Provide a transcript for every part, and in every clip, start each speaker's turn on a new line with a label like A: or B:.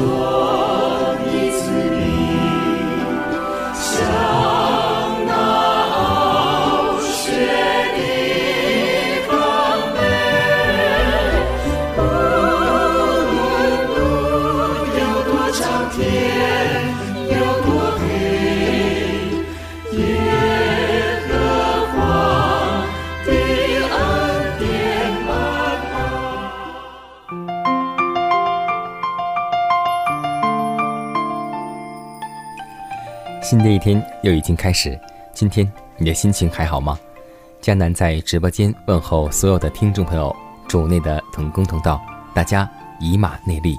A: 新又已经开始，今天你的心情还好吗？江南在直播间问候所有的听众朋友，主内的同工同道，大家以马内利，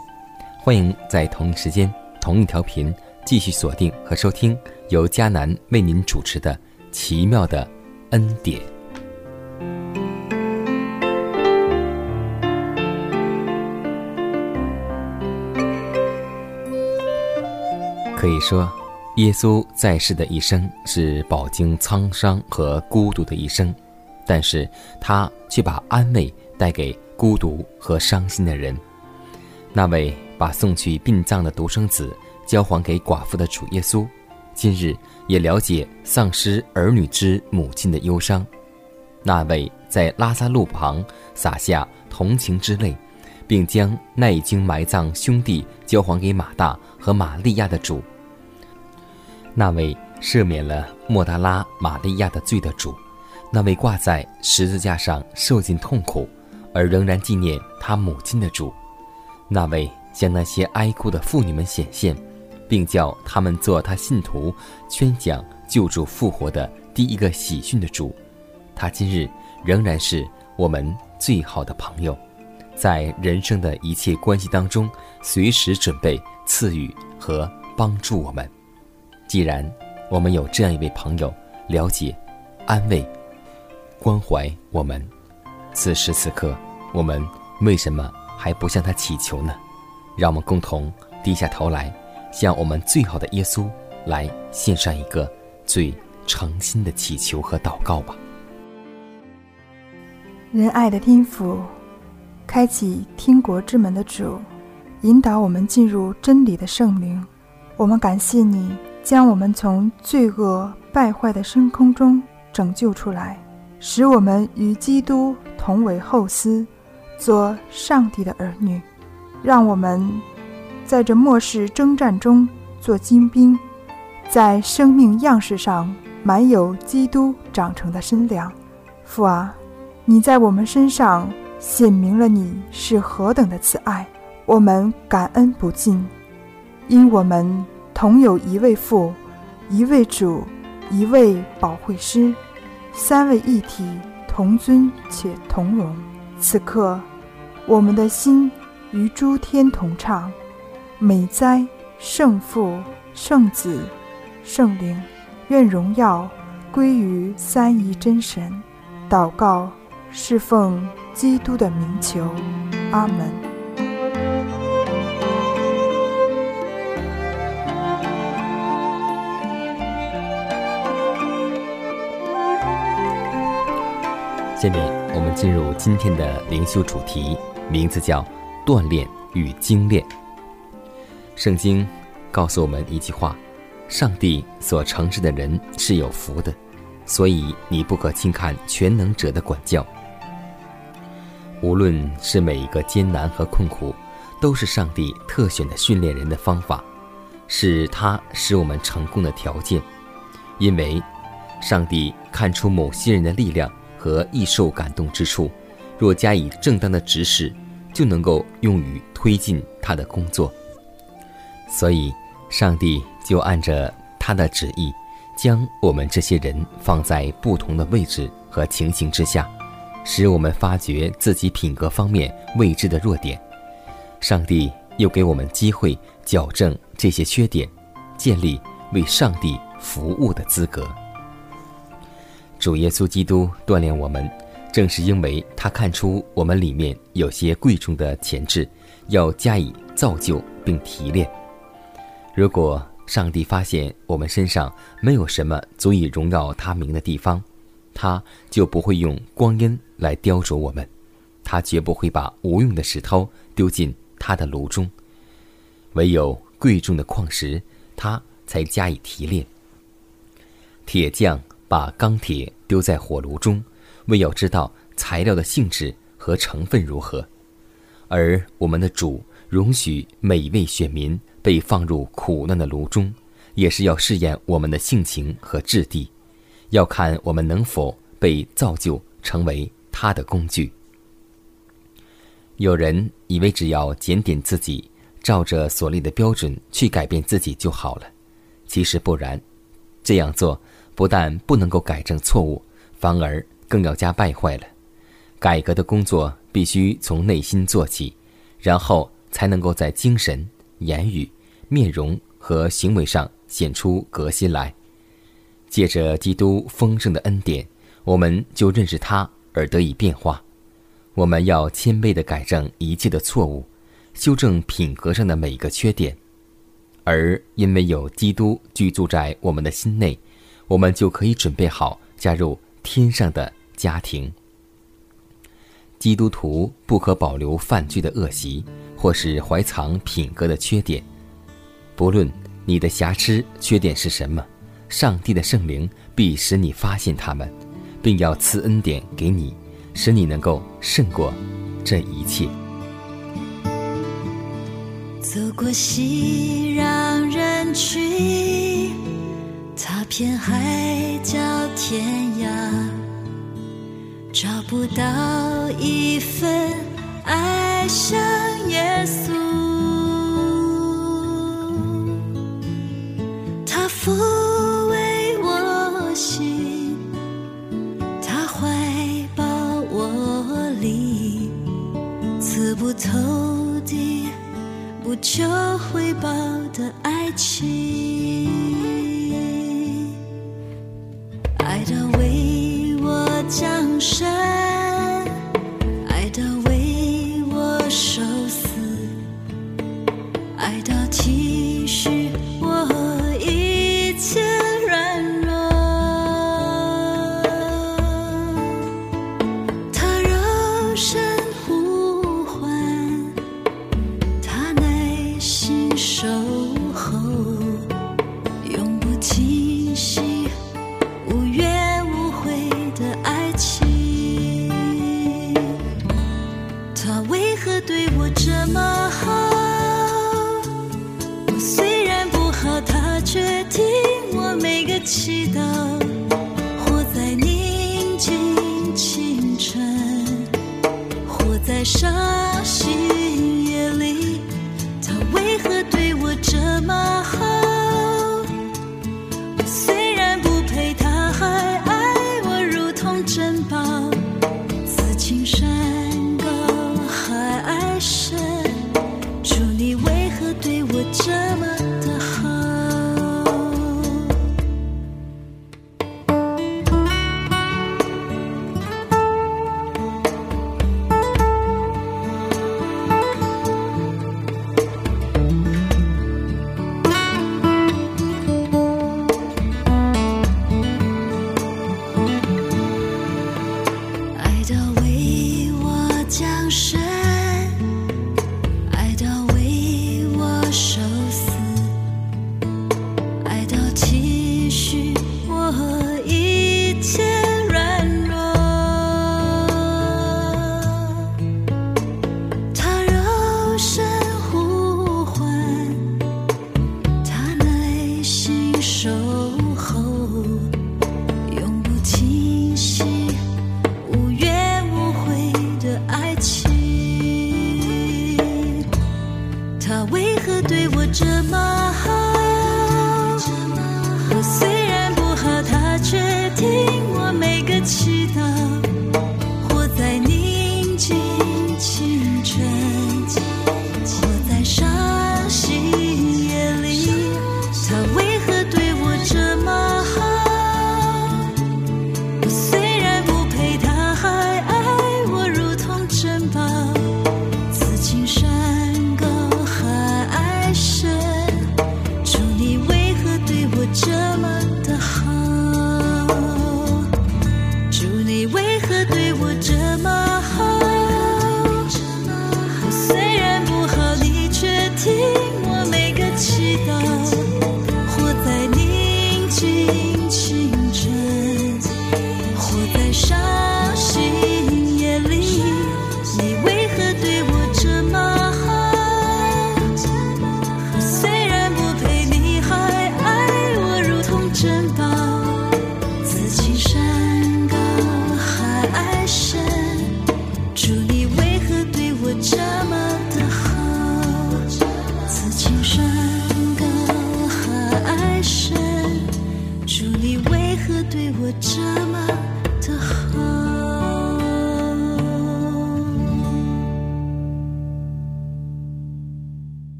A: 欢迎在同一时间、同一条频继续锁定和收听由迦南为您主持的《奇妙的恩典》。可以说。耶稣在世的一生是饱经沧桑和孤独的一生，但是他却把安慰带给孤独和伤心的人。那位把送去殡葬的独生子交还给寡妇的主耶稣，今日也了解丧失儿女之母亲的忧伤。那位在拉萨路旁洒下同情之泪，并将那已经埋葬兄弟交还给马大和玛利亚的主。那位赦免了莫达拉玛利亚的罪的主，那位挂在十字架上受尽痛苦，而仍然纪念他母亲的主，那位向那些哀哭的妇女们显现，并叫他们做他信徒，宣讲救主复活的第一个喜讯的主，他今日仍然是我们最好的朋友，在人生的一切关系当中，随时准备赐予和帮助我们。既然我们有这样一位朋友，了解、安慰、关怀我们，此时此刻，我们为什么还不向他祈求呢？让我们共同低下头来，向我们最好的耶稣来献上一个最诚心的祈求和祷告吧。
B: 仁爱的天父，开启天国之门的主，引导我们进入真理的圣灵，我们感谢你。将我们从罪恶败坏的深空中拯救出来，使我们与基督同为后嗣，做上帝的儿女。让我们在这末世征战中做精兵，在生命样式上满有基督长成的身量。父啊，你在我们身上显明了你是何等的慈爱，我们感恩不尽，因我们。同有一位父，一位主，一位保惠师，三位一体，同尊且同荣。此刻，我们的心与诸天同唱：美哉，圣父、圣子、圣灵！愿荣耀归于三一真神。祷告，侍奉基督的名求。阿门。
A: 下面我们进入今天的灵修主题，名字叫“锻炼与精炼”。圣经告诉我们一句话：“上帝所惩治的人是有福的，所以你不可轻看全能者的管教。无论是每一个艰难和困苦，都是上帝特选的训练人的方法，是他使我们成功的条件。因为上帝看出某些人的力量。”和易受感动之处，若加以正当的指使，就能够用于推进他的工作。所以，上帝就按着他的旨意，将我们这些人放在不同的位置和情形之下，使我们发掘自己品格方面未知的弱点。上帝又给我们机会矫正这些缺点，建立为上帝服务的资格。主耶稣基督锻炼我们，正是因为他看出我们里面有些贵重的潜质，要加以造就并提炼。如果上帝发现我们身上没有什么足以荣耀他名的地方，他就不会用光阴来雕琢我们，他绝不会把无用的石头丢进他的炉中。唯有贵重的矿石，他才加以提炼。铁匠。把钢铁丢在火炉中，为要知道材料的性质和成分如何；而我们的主容许每位选民被放入苦难的炉中，也是要试验我们的性情和质地，要看我们能否被造就成为他的工具。有人以为只要检点自己，照着所立的标准去改变自己就好了，其实不然，这样做。不但不能够改正错误，反而更要加败坏了。改革的工作必须从内心做起，然后才能够在精神、言语、面容和行为上显出革新来。借着基督丰盛的恩典，我们就认识他而得以变化。我们要谦卑地改正一切的错误，修正品格上的每一个缺点，而因为有基督居住在我们的心内。我们就可以准备好加入天上的家庭。基督徒不可保留犯罪的恶习，或是怀藏品格的缺点。不论你的瑕疵缺点是什么，上帝的圣灵必使你发现他们，并要赐恩典给你，使你能够胜过这一切。
C: 走过熙攘人群。片海角天涯，找不到一份爱像耶稣。他抚慰我心，他怀抱我里，刺不透的、不求回报的爱情。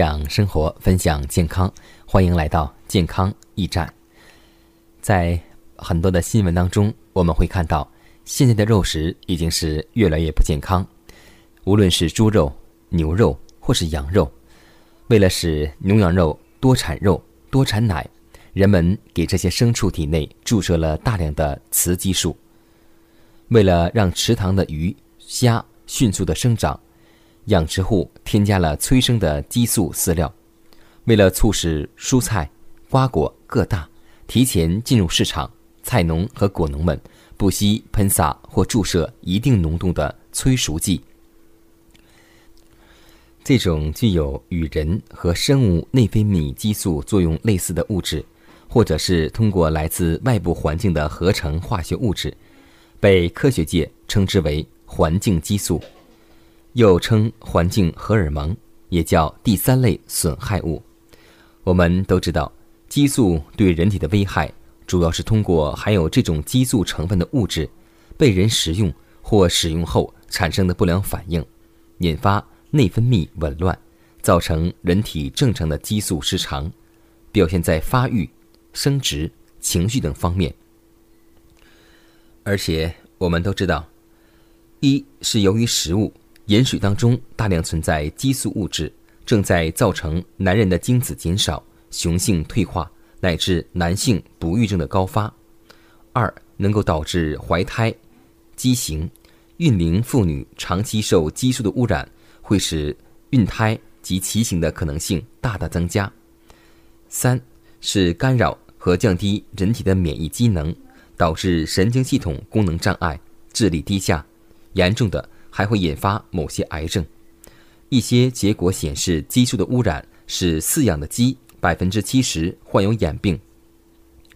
A: 享生活，分享健康，欢迎来到健康驿站。在很多的新闻当中，我们会看到，现在的肉食已经是越来越不健康。无论是猪肉、牛肉或是羊肉，为了使牛羊肉多产肉、多产奶，人们给这些牲畜体内注射了大量的雌激素。为了让池塘的鱼虾迅速的生长。养殖户添加了催生的激素饲料，为了促使蔬菜、瓜果个大，提前进入市场，菜农和果农们不惜喷洒或注射一定浓度的催熟剂。这种具有与人和生物内分泌激素作用类似的物质，或者是通过来自外部环境的合成化学物质，被科学界称之为环境激素。又称环境荷尔蒙，也叫第三类损害物。我们都知道，激素对人体的危害，主要是通过含有这种激素成分的物质被人食用或使用后产生的不良反应，引发内分泌紊乱，造成人体正常的激素失常，表现在发育、生殖、情绪等方面。而且我们都知道，一是由于食物。盐水当中大量存在激素物质，正在造成男人的精子减少、雄性退化乃至男性不育症的高发。二能够导致怀胎、畸形。孕龄妇女长期受激素的污染，会使孕胎及畸形的可能性大大增加。三是干扰和降低人体的免疫机能，导致神经系统功能障碍、智力低下，严重的。还会引发某些癌症。一些结果显示，激素的污染使饲养的鸡百分之七十患有眼病，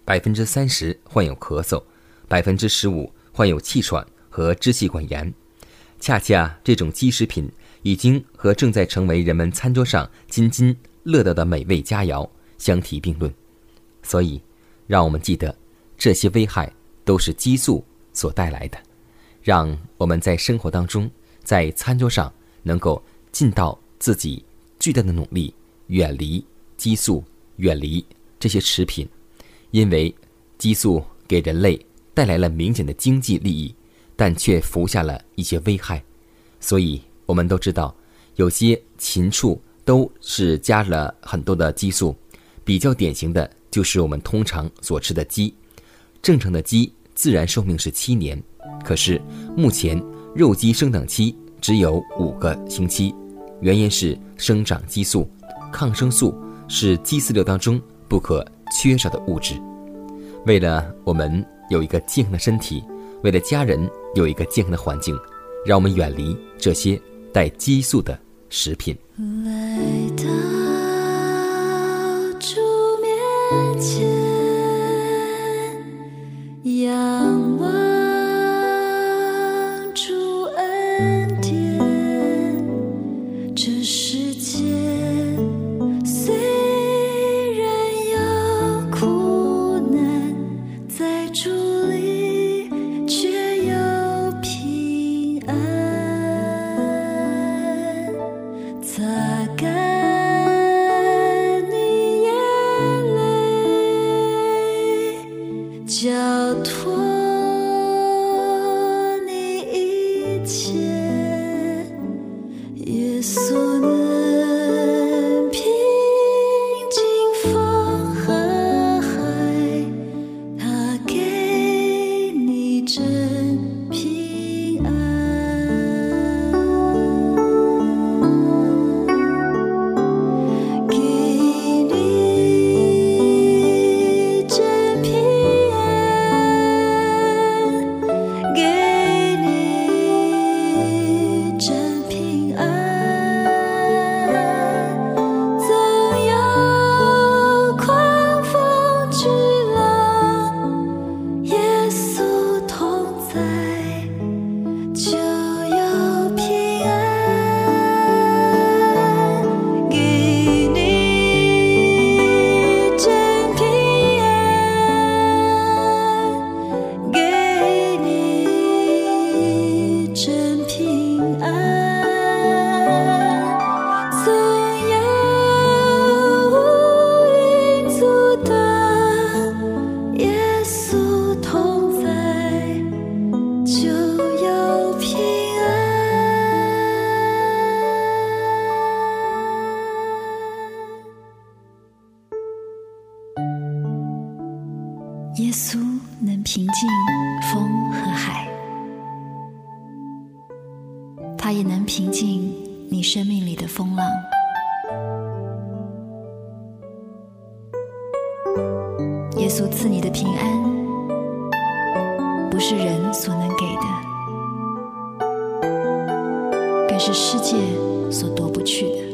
A: 百分之三十患有咳嗽，百分之十五患有气喘和支气管炎。恰恰这种鸡食品已经和正在成为人们餐桌上津津乐道的美味佳肴相提并论。所以，让我们记得，这些危害都是激素所带来的。让我们在生活当中，在餐桌上能够尽到自己巨大的努力，远离激素，远离这些食品，因为激素给人类带来了明显的经济利益，但却服下了一些危害。所以，我们都知道，有些禽畜都是加了很多的激素，比较典型的就是我们通常所吃的鸡。正常的鸡自然寿命是七年。可是，目前肉鸡生长期只有五个星期，原因是生长激素、抗生素是鸡饲料当中不可缺少的物质。为了我们有一个健康的身体，为了家人有一个健康的环境，让我们远离这些带激素的食品。
C: 来到主面前，仰也能平静你生命里的风浪。耶稣赐你的平安，不是人所能给的，更是世界所夺不去的。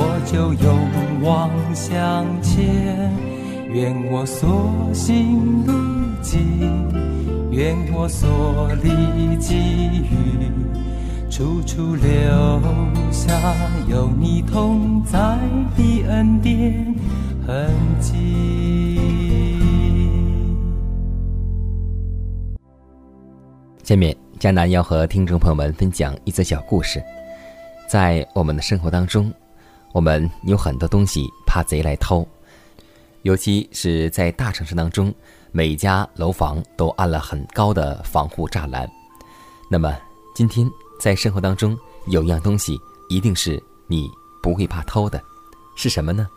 D: 我就勇往向前。愿我所行路径，愿我所历际遇，处处留下有你同在的恩典痕迹。
A: 下面，迦南要和听众朋友们分享一则小故事。在我们的生活当中，我们有很多东西怕贼来偷，尤其是在大城市当中，每家楼房都安了很高的防护栅栏。那么，今天在生活当中有一样东西一定是你不会怕偷的，是什么呢？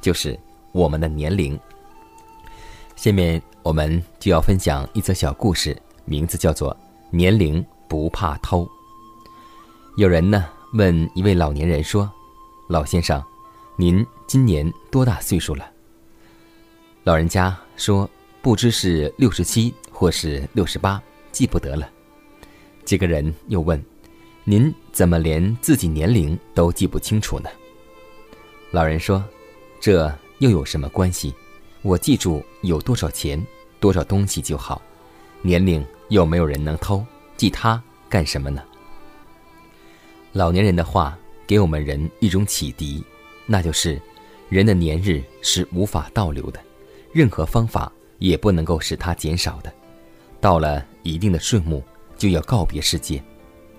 A: 就是我们的年龄。下面我们就要分享一则小故事，名字叫做《年龄不怕偷》。有人呢问一位老年人说：“老先生，您今年多大岁数了？”老人家说：“不知是六十七或是六十八，记不得了。”几个人又问：“您怎么连自己年龄都记不清楚呢？”老人说：“这又有什么关系？我记住有多少钱、多少东西就好，年龄
C: 又没有人能偷，记它干什么呢？老年人的话给我们人一种启迪，那就是人的年日是无法倒流的，任何方法也不能够使它减少的。到了一定的岁目，就要告别世界。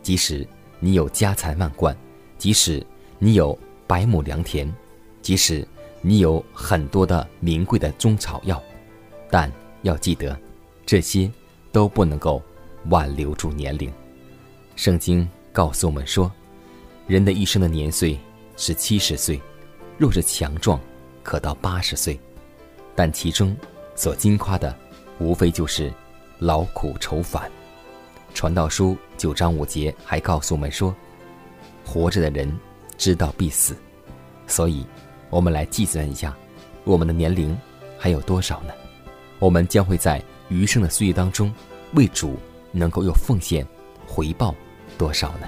C: 即使你有家财万贯，即使你有百亩良田，即使你有很多的名贵的中草药，但要记得，这些都不能够挽留住年龄。圣经告诉我们说，人的一生的年岁是七十岁，若是强壮，可到八十岁，但其中所惊夸的，无非就是劳苦愁烦。传道书九章五节还告诉我们说：“活着的人知道必死，所以，我们来计算一下，我们的年龄还有多少呢？我们将会在余生的岁月当中，为主能够有奉献、回报多少呢？”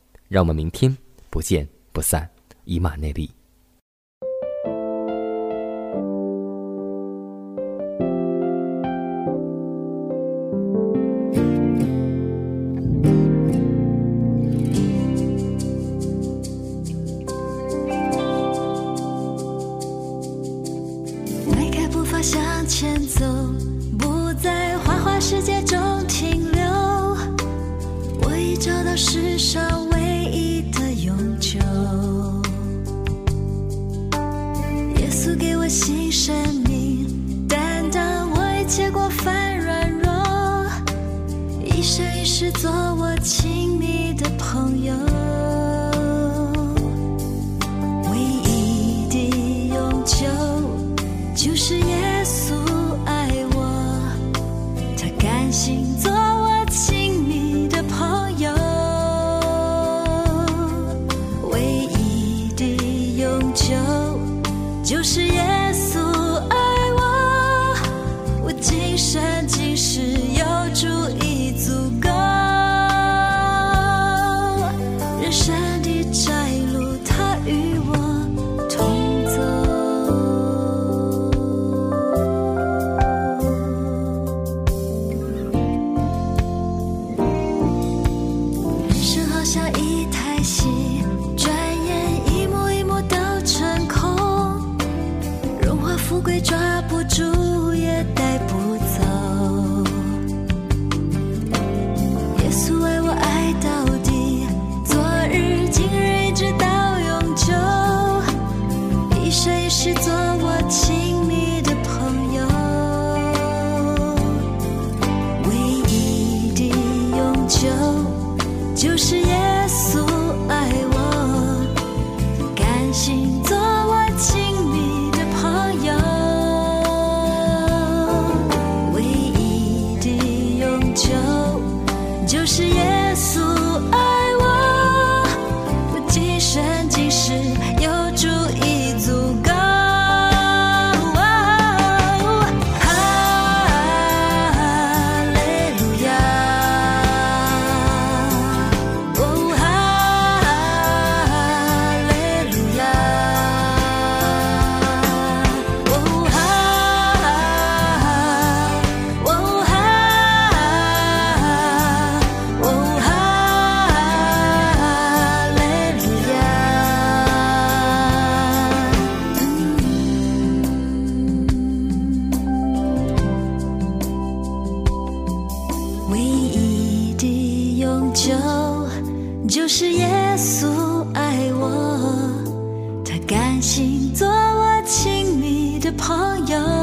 C: 让我们明天不见不散，以马内利。今生今世有主就就是耶稣爱我他甘心做我亲密的朋友。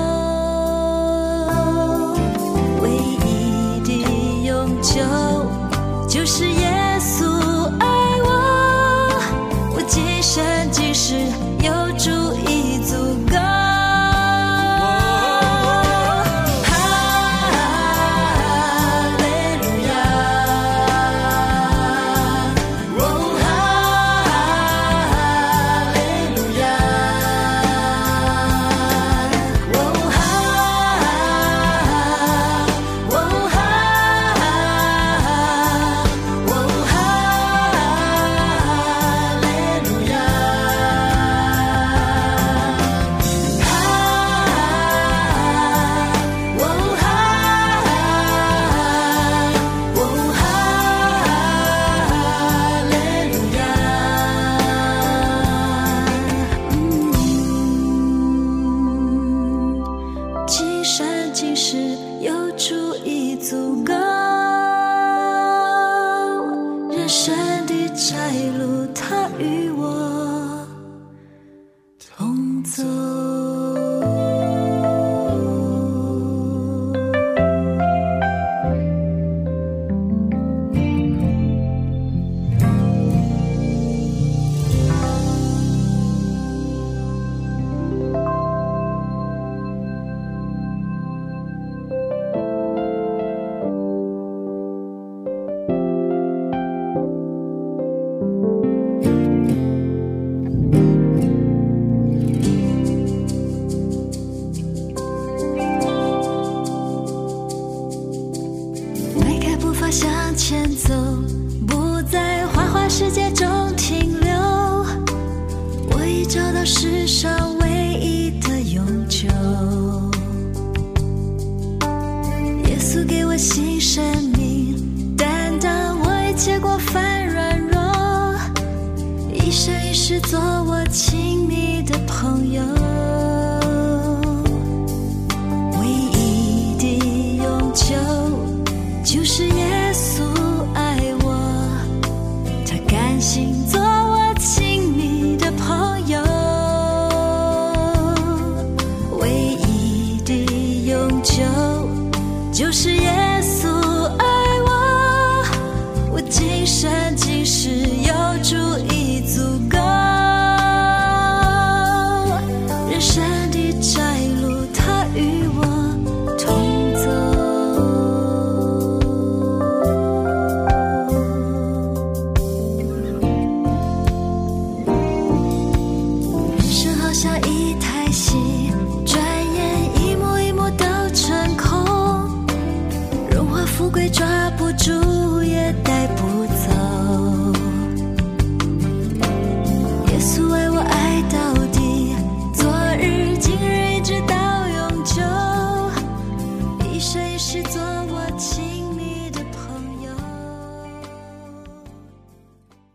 C: 就是眼